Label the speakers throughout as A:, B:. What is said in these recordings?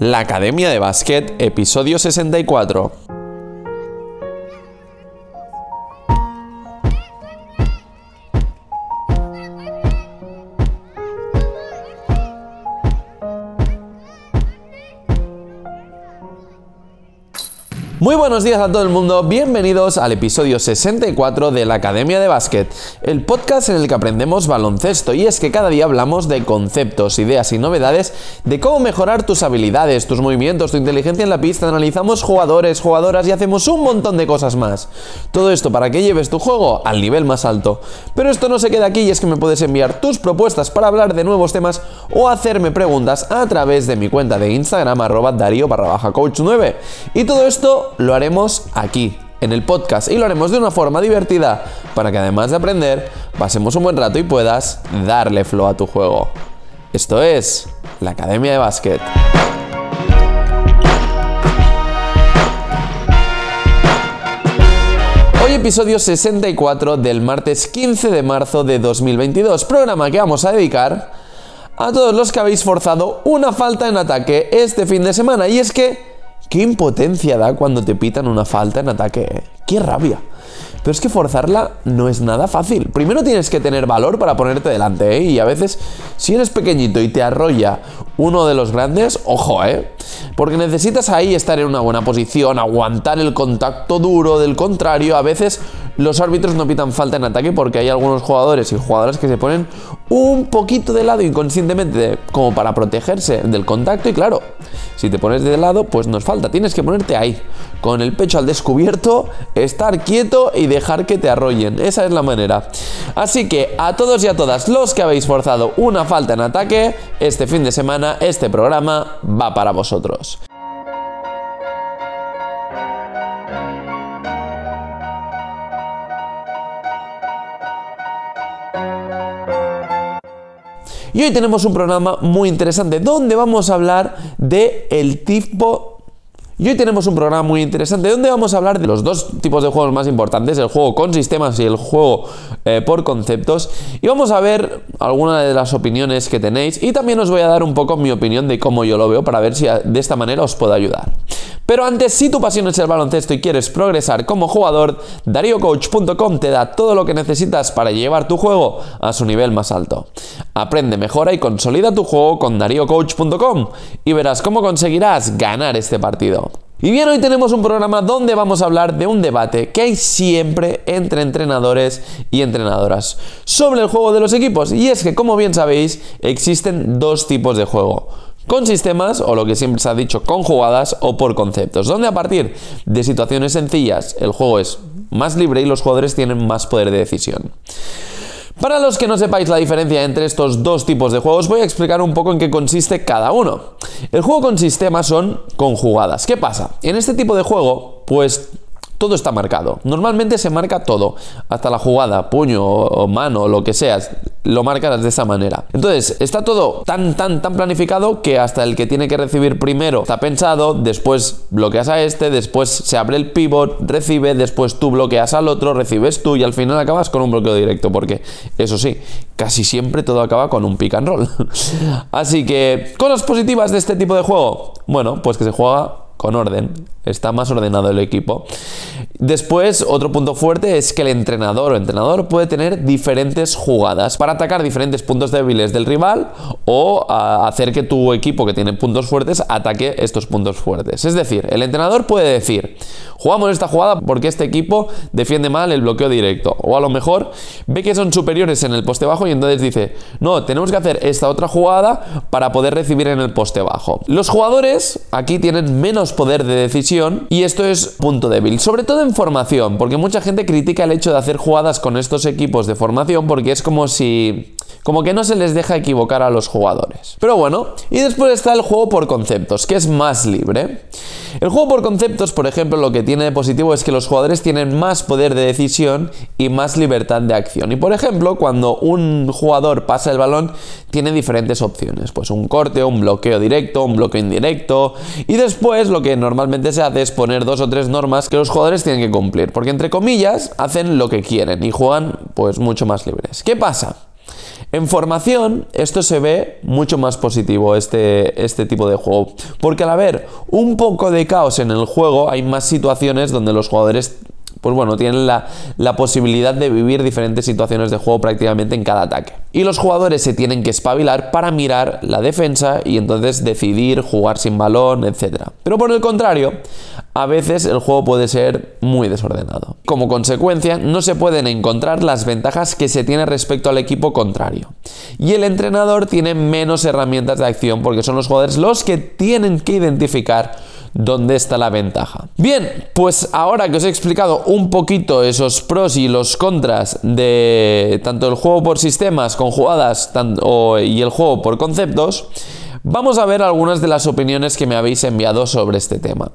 A: La Academia de Básquet, episodio 64. Muy buenos días a todo el mundo, bienvenidos al episodio 64 de la Academia de Básquet, el podcast en el que aprendemos baloncesto y es que cada día hablamos de conceptos, ideas y novedades de cómo mejorar tus habilidades, tus movimientos, tu inteligencia en la pista, analizamos jugadores, jugadoras y hacemos un montón de cosas más. Todo esto para que lleves tu juego al nivel más alto. Pero esto no se queda aquí y es que me puedes enviar tus propuestas para hablar de nuevos temas o hacerme preguntas a través de mi cuenta de Instagram arroba darío barra baja coach 9. Y todo esto lo haremos aquí, en el podcast, y lo haremos de una forma divertida para que además de aprender, pasemos un buen rato y puedas darle flow a tu juego. Esto es la Academia de Básquet. Hoy episodio 64 del martes 15 de marzo de 2022, programa que vamos a dedicar a todos los que habéis forzado una falta en ataque este fin de semana. Y es que Qué impotencia da cuando te pitan una falta en ataque. ¿eh? Qué rabia. Pero es que forzarla no es nada fácil. Primero tienes que tener valor para ponerte delante, ¿eh? Y a veces, si eres pequeñito y te arrolla uno de los grandes, ojo, ¿eh? Porque necesitas ahí estar en una buena posición, aguantar el contacto duro del contrario. A veces los árbitros no pitan falta en ataque porque hay algunos jugadores y jugadoras que se ponen un poquito de lado inconscientemente como para protegerse del contacto y claro, si te pones de lado pues no es falta, tienes que ponerte ahí, con el pecho al descubierto, estar quieto y dejar que te arrollen, esa es la manera. Así que a todos y a todas los que habéis forzado una falta en ataque, este fin de semana este programa va para vosotros. Y hoy tenemos un programa muy interesante donde vamos a hablar de el tipo y hoy tenemos un programa muy interesante donde vamos a hablar de los dos tipos de juegos más importantes, el juego con sistemas y el juego eh, por conceptos. Y vamos a ver algunas de las opiniones que tenéis y también os voy a dar un poco mi opinión de cómo yo lo veo para ver si de esta manera os puedo ayudar. Pero antes, si tu pasión es el baloncesto y quieres progresar como jugador, DarioCoach.com te da todo lo que necesitas para llevar tu juego a su nivel más alto. Aprende, mejora y consolida tu juego con DarioCoach.com y verás cómo conseguirás ganar este partido. Y bien, hoy tenemos un programa donde vamos a hablar de un debate que hay siempre entre entrenadores y entrenadoras sobre el juego de los equipos. Y es que, como bien sabéis, existen dos tipos de juego con sistemas o lo que siempre se ha dicho con jugadas o por conceptos, donde a partir de situaciones sencillas el juego es más libre y los jugadores tienen más poder de decisión. Para los que no sepáis la diferencia entre estos dos tipos de juegos, voy a explicar un poco en qué consiste cada uno. El juego con sistemas son con jugadas. ¿Qué pasa? En este tipo de juego, pues todo está marcado. Normalmente se marca todo, hasta la jugada, puño o mano, lo que sea, lo marcas de esa manera. Entonces, está todo tan, tan, tan planificado que hasta el que tiene que recibir primero está pensado, después bloqueas a este, después se abre el pivot, recibe, después tú bloqueas al otro, recibes tú y al final acabas con un bloqueo directo, porque eso sí, casi siempre todo acaba con un pick and roll. Así que, cosas positivas de este tipo de juego, bueno, pues que se juega con orden, está más ordenado el equipo. Después, otro punto fuerte es que el entrenador o entrenador puede tener diferentes jugadas para atacar diferentes puntos débiles del rival o hacer que tu equipo que tiene puntos fuertes ataque estos puntos fuertes. Es decir, el entrenador puede decir, jugamos esta jugada porque este equipo defiende mal el bloqueo directo. O a lo mejor ve que son superiores en el poste bajo y entonces dice, no, tenemos que hacer esta otra jugada para poder recibir en el poste bajo. Los jugadores aquí tienen menos poder de decisión y esto es punto débil, sobre todo en formación, porque mucha gente critica el hecho de hacer jugadas con estos equipos de formación porque es como si como que no se les deja equivocar a los jugadores. Pero bueno, y después está el juego por conceptos, que es más libre. El juego por conceptos, por ejemplo, lo que tiene de positivo es que los jugadores tienen más poder de decisión y más libertad de acción. Y por ejemplo, cuando un jugador pasa el balón, tiene diferentes opciones. Pues un corte, un bloqueo directo, un bloqueo indirecto. Y después lo que normalmente se hace es poner dos o tres normas que los jugadores tienen que cumplir. Porque entre comillas, hacen lo que quieren y juegan pues mucho más libres. ¿Qué pasa? En formación, esto se ve mucho más positivo, este, este tipo de juego. Porque al haber un poco de caos en el juego, hay más situaciones donde los jugadores pues bueno, tienen la, posibilidad de vivir diferentes situaciones de juego prácticamente en cada ataque. Y los jugadores se tienen que espabilar para mirar la defensa y entonces decidir jugar sin balón, etc. Pero por el contrario, a veces el juego puede ser muy desordenado. Como consecuencia, no se pueden encontrar las ventajas que se tiene respecto al equipo contrario. Y el entrenador tiene menos herramientas de acción porque son los jugadores los que tienen que identificar dónde está la ventaja. Bien, pues ahora que os he explicado un poquito esos pros y los contras de tanto el juego por sistemas con jugadas y el juego por conceptos, vamos a ver algunas de las opiniones que me habéis enviado sobre este tema.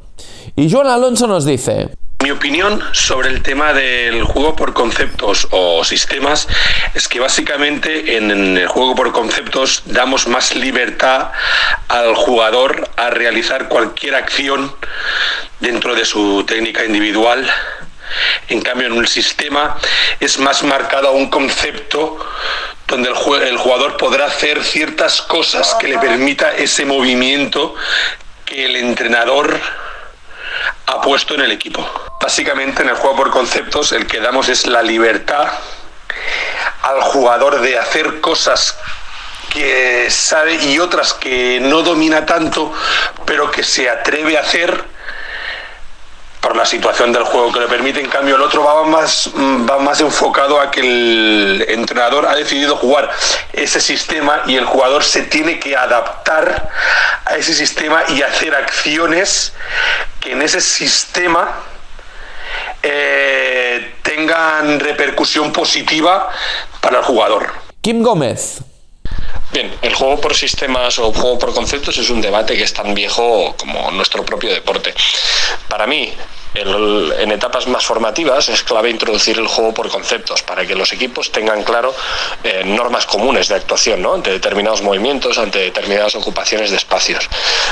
A: Y Joan Alonso nos dice...
B: Mi opinión sobre el tema del juego por conceptos o sistemas es que básicamente en el juego por conceptos damos más libertad al jugador a realizar cualquier acción dentro de su técnica individual. En cambio, en un sistema es más marcado un concepto donde el, jugador podrá hacer ciertas cosas que le permita ese movimiento que el entrenador ha puesto en el equipo. Básicamente en el juego por conceptos el que damos es la libertad al jugador de hacer cosas que sabe y otras que no domina tanto, pero que se atreve a hacer por la situación del juego que le permite. En cambio, el otro va más, va más enfocado a que el entrenador ha decidido jugar ese sistema y el jugador se tiene que adaptar a ese sistema y hacer acciones que en ese sistema eh, tengan repercusión positiva para el jugador.
A: Kim Gómez.
C: Bien, el juego por sistemas o juego por conceptos es un debate que es tan viejo como nuestro propio deporte. Para mí, en etapas más formativas es clave introducir el juego por conceptos para que los equipos tengan claro eh, normas comunes de actuación ¿no? ante determinados movimientos, ante determinadas ocupaciones de espacios.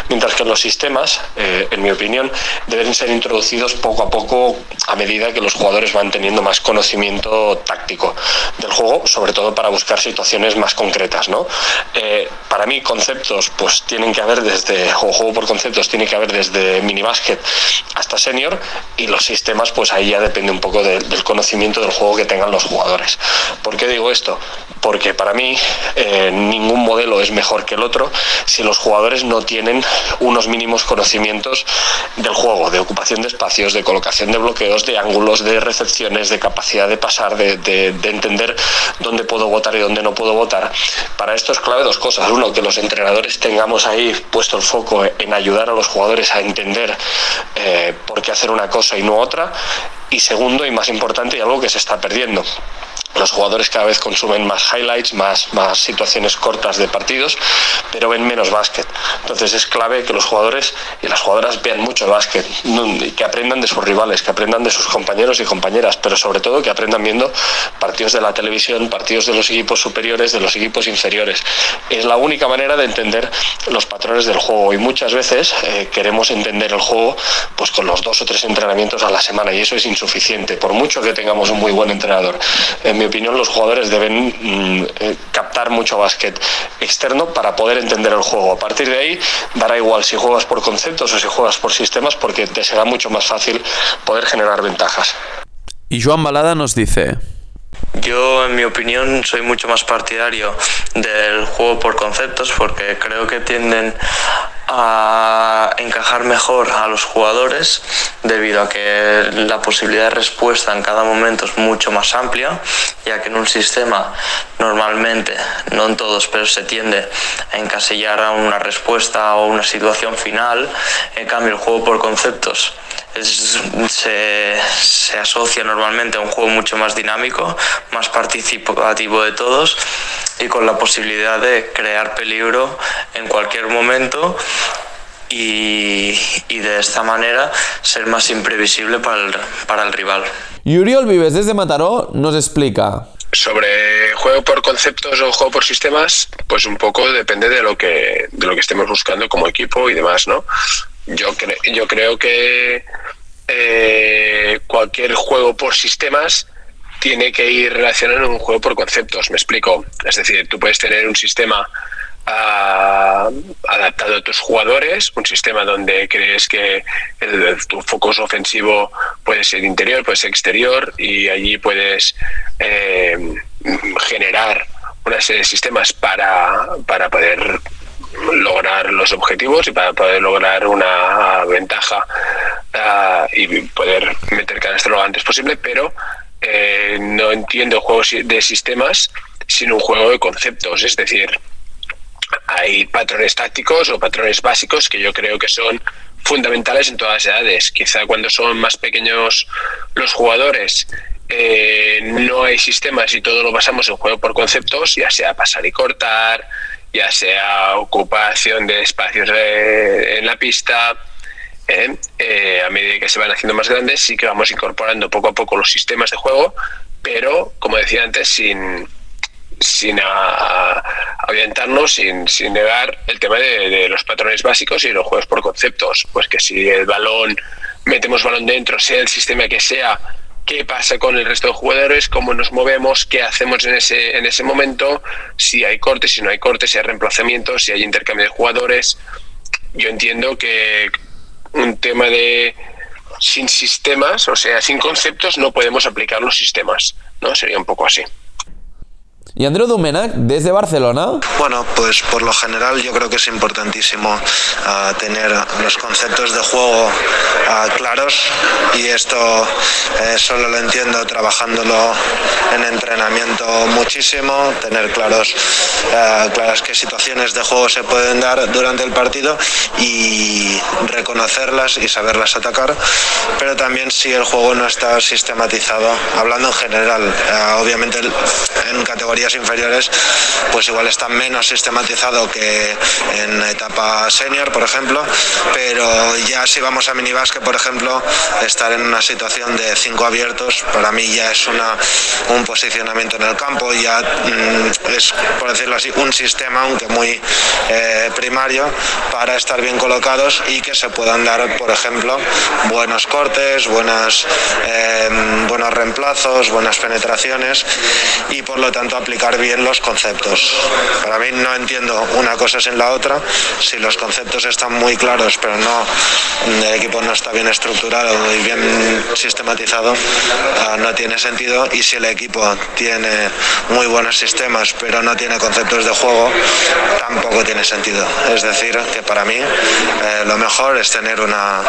C: Mientras que los sistemas, eh, en mi opinión, deben ser introducidos poco a poco a medida que los jugadores van teniendo más conocimiento táctico del juego, sobre todo para buscar situaciones más concretas. ¿no? Eh, para mí, conceptos pues tienen que haber desde, o juego por conceptos tiene que haber desde minibásquet hasta senior y los sistemas, pues ahí ya depende un poco del conocimiento del juego que tengan los jugadores. ¿Por qué digo esto? Porque para mí eh, ningún modelo es mejor que el otro si los jugadores no tienen unos mínimos conocimientos del juego, de ocupación de espacios, de colocación de bloqueos, de ángulos, de recepciones, de capacidad de pasar, de, de entender dónde puedo votar y dónde no puedo votar. Para esto es clave dos cosas. Uno, que los entrenadores tengamos ahí puesto el foco en ayudar a los jugadores a entender eh, por qué hacer una cosa y no otra. Y segundo y más importante, y algo que se está perdiendo, los jugadores cada vez consumen más highlights, más, más situaciones cortas de partidos, pero ven menos básquet. Entonces es clave que los jugadores y las jugadoras vean mucho básquet, que aprendan de sus rivales, que aprendan de sus compañeros y compañeras, pero sobre todo que aprendan viendo partidos de la televisión, partidos de los equipos superiores, de los equipos inferiores. Es la única manera de entender los patrones del juego y muchas veces eh, queremos entender el juego pues con los dos o tres entrenamientos a la semana y eso es insuficiente, por mucho que tengamos un muy buen entrenador mi opinión, los jugadores deben mm, eh, captar mucho básquet externo para poder entender el juego. A partir de ahí, dará igual si juegas por conceptos o si juegas por sistemas, porque te será mucho más fácil poder generar ventajas.
A: Y Joan Balada nos dice.
D: Yo, en mi opinión, soy mucho más partidario del juego por conceptos porque creo que tienden a encajar mejor a los jugadores debido a que la posibilidad de respuesta en cada momento es mucho más amplia, ya que en un sistema normalmente, no en todos, pero se tiende a encasillar a una respuesta o una situación final, en cambio el juego por conceptos se, se, asocia normalmente a un juego mucho más dinámico, más participativo de todos y con la posibilidad de crear peligro en cualquier momento y, y de esta manera ser más imprevisible para el, para el rival.
A: Y Uriol Vives desde Mataró nos explica.
E: Sobre juego por conceptos o juego por sistemas, pues un poco depende de lo que, de lo que estemos buscando como equipo y demás, ¿no? Yo, yo creo que eh, cualquier juego por sistemas tiene que ir relacionado en un juego por conceptos, me explico. Es decir, tú puedes tener un sistema ah, adaptado a tus jugadores, un sistema donde crees que el, tu focus ofensivo puede ser interior, puede ser exterior, y allí puedes eh, generar una serie de sistemas para, para poder lograr los objetivos y para poder lograr una ventaja uh, y poder meter canasta lo antes posible, pero eh, no entiendo juegos de sistemas sin un juego de conceptos. Es decir, hay patrones tácticos o patrones básicos que yo creo que son fundamentales en todas las edades. Quizá cuando son más pequeños los jugadores eh, no hay sistemas y todo lo basamos en juego por conceptos, ya sea pasar y cortar, ya sea ocupación de espacios en la pista, ¿eh? Eh, a medida que se van haciendo más grandes, sí que vamos incorporando poco a poco los sistemas de juego, pero como decía antes, sin, sin orientarnos, sin, sin negar el tema de, los patrones básicos y los juegos por conceptos. Pues que si el balón, metemos balón dentro, sea el sistema que sea, qué pasa con el resto de jugadores, cómo nos movemos, qué hacemos en ese, en ese momento, si hay cortes, si no hay cortes, si hay reemplazamientos, si hay intercambio de jugadores. Yo entiendo que un tema de sin sistemas, o sea, sin conceptos, no podemos aplicar los sistemas, ¿no? Sería un poco así.
A: Y Andreu Domènech, desde Barcelona.
F: Bueno, pues por lo general yo creo que es importantísimo uh, tener los conceptos de juego uh, claros y esto eh, solo lo entiendo trabajándolo en entrenamiento muchísimo, tener claros uh, claras qué situaciones de juego se pueden dar durante el partido y reconocerlas y saberlas atacar, pero también si el juego no está sistematizado, hablando en general, obviamente en categoría inferiores, pues igual está menos sistematizado que en etapa senior, por ejemplo, pero ya si vamos a minibásquet, por ejemplo, estar en una situación de cinco abiertos, para mí ya es una, un posicionamiento en el campo, ya mm, es, por decirlo así, un sistema, aunque muy eh, primario, para estar bien colocados y que se puedan dar, por ejemplo, buenos cortes, buenas, eh, buenos reemplazos, buenas penetraciones y por lo tanto aplicar bien los conceptos. Para mí no entiendo una cosa sin la otra. Si los conceptos están muy claros, pero no el equipo no está bien estructurado y bien sistematizado, ah, no tiene sentido. Y si el equipo tiene muy buenos sistemas, pero no tiene conceptos de juego, tampoco tiene sentido. Es decir, que para mí eh, lo mejor es tener una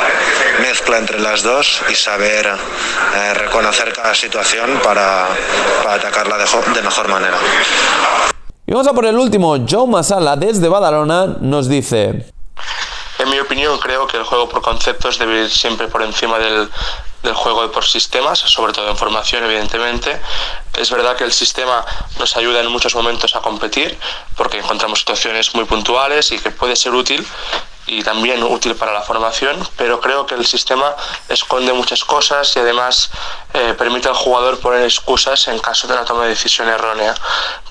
F: mezcla entre las dos y saber eh, reconocer cada situación para, para atacarla de, de mejor manera.
A: Y vamos a por el último. Joe Masala desde Badalona nos dice...
C: En mi opinión, creo que el juego por conceptos debe ir siempre por encima del, del juego por sistemas, sobre todo en formación, evidentemente. Es verdad que el sistema nos ayuda en muchos momentos a competir, porque encontramos situaciones muy puntuales y que puede ser útil, y también útil para la formación, pero creo que el sistema esconde muchas cosas y además eh, permite al jugador poner excusas en caso de una toma de decisión errónea.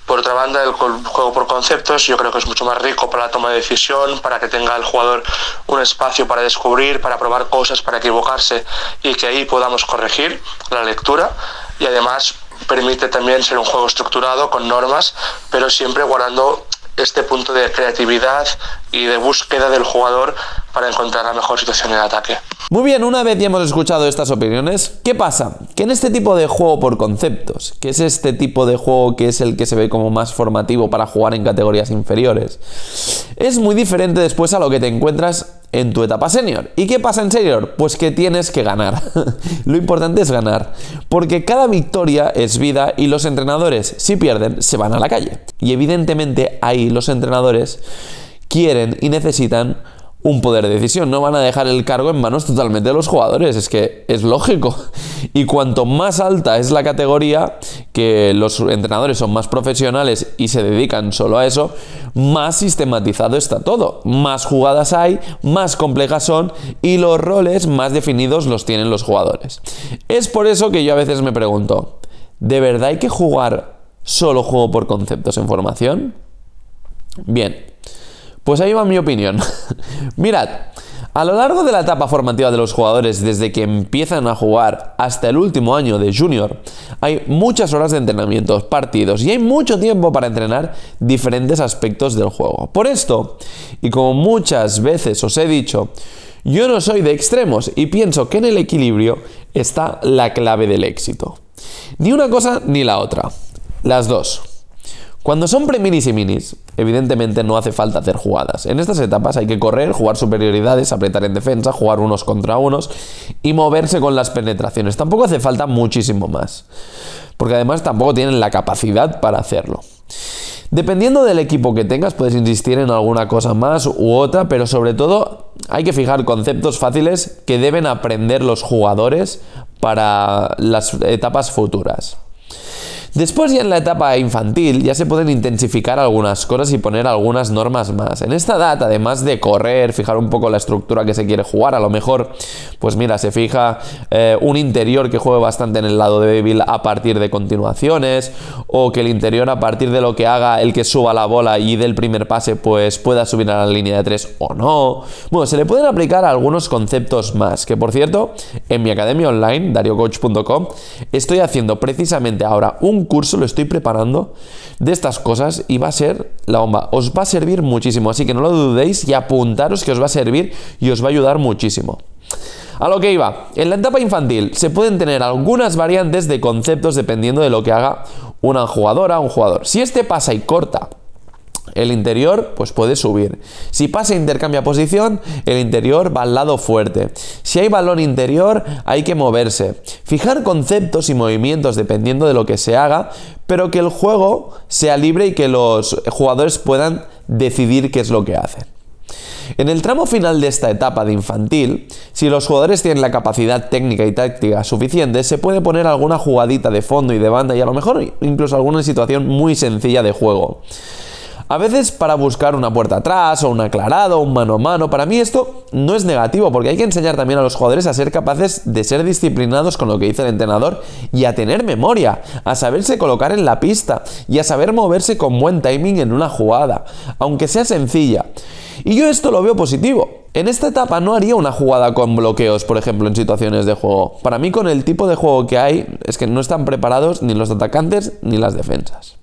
C: Por otra banda, el juego por conceptos yo creo que es mucho más rico para la toma de decisión, para que tenga el jugador un espacio para descubrir, para probar cosas, para equivocarse y que ahí podamos corregir la lectura y además permite también ser un juego estructurado con normas, pero siempre guardando este punto de creatividad y de búsqueda del jugador para encontrar la mejor situación en ataque.
A: Muy bien, una vez ya hemos escuchado estas opiniones, ¿qué pasa? Que en este tipo de juego por conceptos, que es este tipo de juego que es el que se ve como más formativo para jugar en categorías inferiores, es muy diferente después a lo que te encuentras en tu etapa senior. ¿Y qué pasa en senior? Pues que tienes que ganar. Lo importante es ganar, porque cada victoria es vida y los entrenadores, si pierden, se van a la calle. Y evidentemente ahí los entrenadores quieren y necesitan un poder de decisión. No van a dejar el cargo en manos totalmente de los jugadores. Es que es lógico. Y cuanto más alta es la categoría, que los entrenadores son más profesionales y se dedican solo a eso, más sistematizado está todo. Más jugadas hay, más complejas son y los roles más definidos los tienen los jugadores. Es por eso que yo a veces me pregunto, ¿de verdad hay que jugar solo juego por conceptos en formación? Bien. Pues ahí va mi opinión. Mirad, A lo largo de la etapa formativa de los jugadores, desde que empiezan a jugar hasta el último año de junior, hay muchas horas de entrenamientos, partidos y hay mucho tiempo para entrenar diferentes aspectos del juego. Por esto, y como muchas veces os he dicho, yo no soy de extremos y pienso que en el equilibrio está la clave del éxito. Ni una cosa ni la otra, las dos. Cuando son pre-minis y minis, evidentemente no hace falta hacer jugadas. En estas etapas hay que correr, jugar superioridades, apretar en defensa, jugar unos contra unos y moverse con las penetraciones. Tampoco hace falta muchísimo más. Porque además tampoco tienen la capacidad para hacerlo. Dependiendo del equipo que tengas, puedes insistir en alguna cosa más u otra, pero sobre todo hay que fijar conceptos fáciles que deben aprender los jugadores para las etapas futuras. Después ya en la etapa infantil ya se pueden intensificar algunas cosas y poner algunas normas más. En esta edad, además de correr, fijar un poco la estructura que se quiere jugar, a lo mejor, pues mira, se fija eh, un interior que juegue bastante en el lado débil a partir de continuaciones, o que el interior a partir de lo que haga el que suba la bola y del primer pase, pues pueda subir a la línea de tres o no. Bueno, se le pueden aplicar algunos conceptos más, que por cierto, en mi academia online, dariocoach.com, estoy haciendo precisamente ahora un curso, lo estoy preparando de estas cosas y va a ser la bomba. Os va a servir muchísimo, así que no lo dudéis y apuntaros que os va a servir y os va a ayudar muchísimo. A lo que iba, en la etapa infantil se pueden tener algunas variantes de conceptos dependiendo de lo que haga una jugadora o un jugador. Si este pasa y corta el interior pues puede subir. Si pasa intercambia posición, el interior va al lado fuerte. Si hay balón interior, hay que moverse. Fijar conceptos y movimientos dependiendo de lo que se haga, pero que el juego sea libre y que los jugadores puedan decidir qué es lo que hacen. En el tramo final de esta etapa de infantil, si los jugadores tienen la capacidad técnica y táctica suficiente, se puede poner alguna jugadita de fondo y de banda y a lo mejor incluso alguna situación muy sencilla de juego. A veces para buscar una puerta atrás o un aclarado, un mano a mano, para mí esto no es negativo porque hay que enseñar también a los jugadores a ser capaces de ser disciplinados con lo que dice el entrenador y a tener memoria, a saberse colocar en la pista y a saber moverse con buen timing en una jugada, aunque sea sencilla. Y yo esto lo veo positivo. En esta etapa no haría una jugada con bloqueos, por ejemplo, en situaciones de juego. Para mí, con el tipo de juego que hay, es que no están preparados ni los atacantes ni las defensas.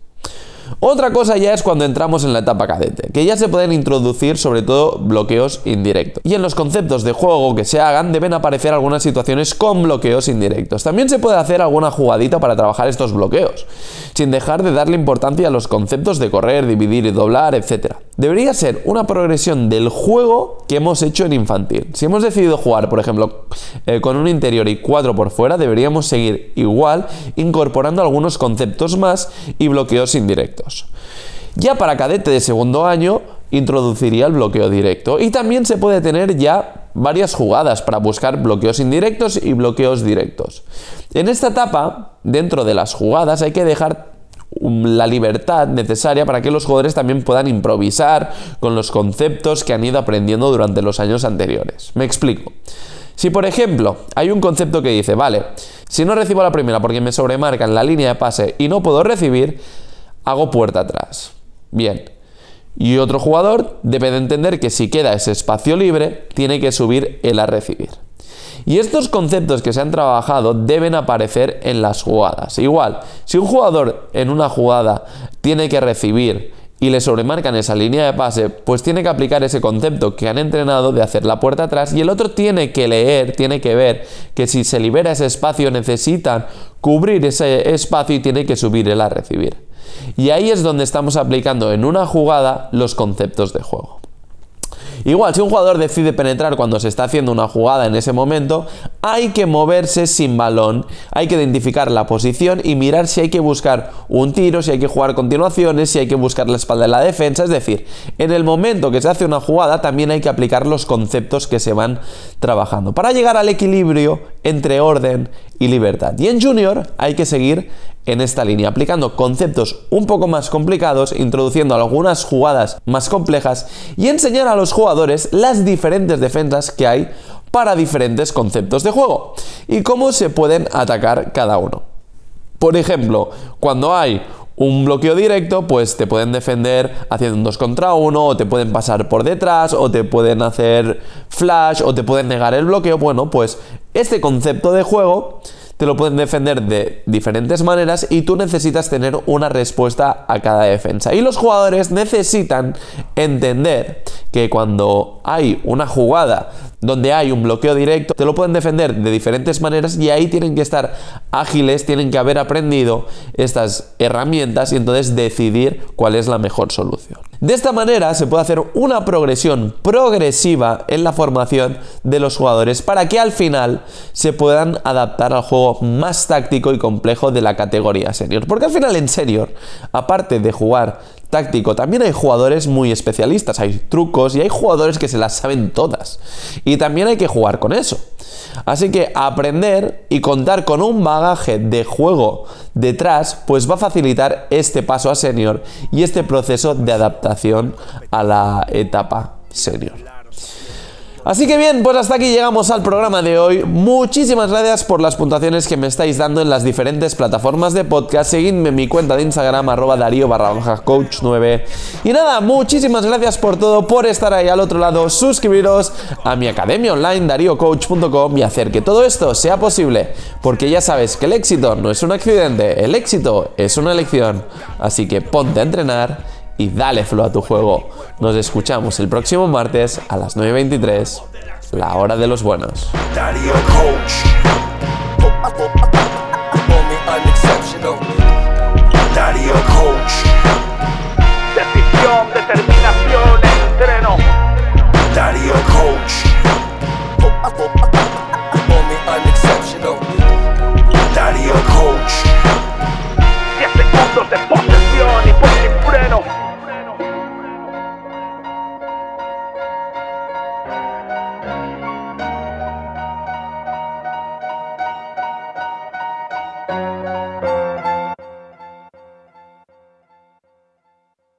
A: Otra cosa ya es cuando entramos en la etapa cadete, que ya se pueden introducir sobre todo bloqueos indirectos. Y en los conceptos de juego que se hagan deben aparecer algunas situaciones con bloqueos indirectos. También se puede hacer alguna jugadita para trabajar estos bloqueos, sin dejar de darle importancia a los conceptos de correr, dividir y doblar, etc. Debería ser una progresión del juego que hemos hecho en infantil. Si hemos decidido jugar, por ejemplo, eh, con un interior y cuatro por fuera, deberíamos seguir igual, incorporando algunos conceptos más y bloqueos indirectos. Ya para cadete de segundo año introduciría el bloqueo directo y también se puede tener ya varias jugadas para buscar bloqueos indirectos y bloqueos directos. En esta etapa, dentro de las jugadas, hay que dejar la libertad necesaria para que los jugadores también puedan improvisar con los conceptos que han ido aprendiendo durante los años anteriores. Me explico. Si por ejemplo hay un concepto que dice, vale, si no recibo la primera porque me sobremarca en la línea de pase y no puedo recibir, hago puerta atrás. Bien. Y otro jugador debe de entender que si queda ese espacio libre, tiene que subir él a recibir. Y estos conceptos que se han trabajado deben aparecer en las jugadas. Igual, si un jugador en una jugada tiene que recibir y le sobremarcan esa línea de pase, pues tiene que aplicar ese concepto que han entrenado de hacer la puerta atrás y el otro tiene que leer, tiene que ver que si se libera ese espacio necesitan cubrir ese espacio y tiene que subir él a recibir. Y ahí es donde estamos aplicando en una jugada los conceptos de juego. Igual, si un jugador decide penetrar cuando se está haciendo una jugada en ese momento, hay que moverse sin balón, hay que identificar la posición y mirar si hay que buscar un tiro, si hay que jugar continuaciones, si hay que buscar la espalda de la defensa. Es decir, en el momento que se hace una jugada también hay que aplicar los conceptos que se van trabajando para llegar al equilibrio entre orden y libertad. Y en Junior hay que seguir en esta línea, aplicando conceptos un poco más complicados, introduciendo algunas jugadas más complejas y enseñar a los jugadores las diferentes defensas que hay para diferentes conceptos de juego y cómo se pueden atacar cada uno. Por ejemplo, cuando hay un bloqueo directo, pues te pueden defender haciendo un 2 contra 1, o te pueden pasar por detrás, o te pueden hacer flash, o te pueden negar el bloqueo. Bueno, pues este concepto de juego te lo pueden defender de diferentes maneras y tú necesitas tener una respuesta a cada defensa. Y los jugadores necesitan entender que cuando hay una jugada donde hay un bloqueo directo, te lo pueden defender de diferentes maneras y ahí tienen que estar ágiles, tienen que haber aprendido estas herramientas y entonces decidir cuál es la mejor solución. De esta manera se puede hacer una progresión progresiva en la formación de los jugadores para que al final se puedan adaptar al juego más táctico y complejo de la categoría senior. Porque al final en senior, aparte de jugar táctico. También hay jugadores muy especialistas, hay trucos y hay jugadores que se las saben todas. Y también hay que jugar con eso. Así que aprender y contar con un bagaje de juego detrás, pues va a facilitar este paso a senior y este proceso de adaptación a la etapa senior. Así que bien, pues hasta aquí llegamos al programa de hoy. Muchísimas gracias por las puntuaciones que me estáis dando en las diferentes plataformas de podcast. Seguidme en mi cuenta de Instagram, arroba darío barra coach 9. Y nada, muchísimas gracias por todo, por estar ahí al otro lado. Suscribiros a mi academia online, dariocoach.com y hacer que todo esto sea posible. Porque ya sabes que el éxito no es un accidente, el éxito es una elección. Así que ponte a entrenar y dale flow a tu juego. Nos escuchamos el próximo martes a las 9.23, la hora de los buenos.